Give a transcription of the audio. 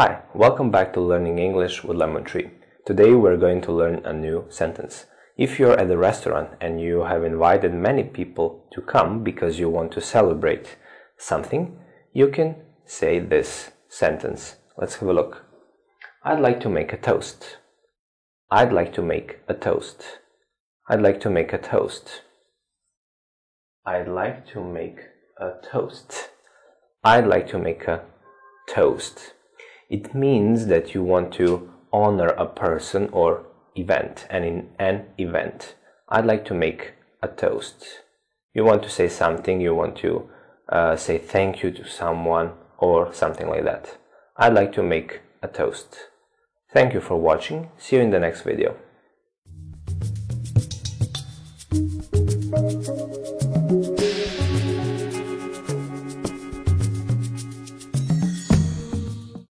Hi, welcome back to Learning English with Lemon Tree. Today we're going to learn a new sentence. If you're at a restaurant and you have invited many people to come because you want to celebrate something, you can say this sentence. Let's have a look. I'd like to make a toast. I'd like to make a toast. I'd like to make a toast. I'd like to make a toast. I'd like to make a toast. It means that you want to honor a person or event and in an event. I'd like to make a toast. You want to say something, you want to uh, say thank you to someone or something like that. I'd like to make a toast. Thank you for watching. See you in the next video.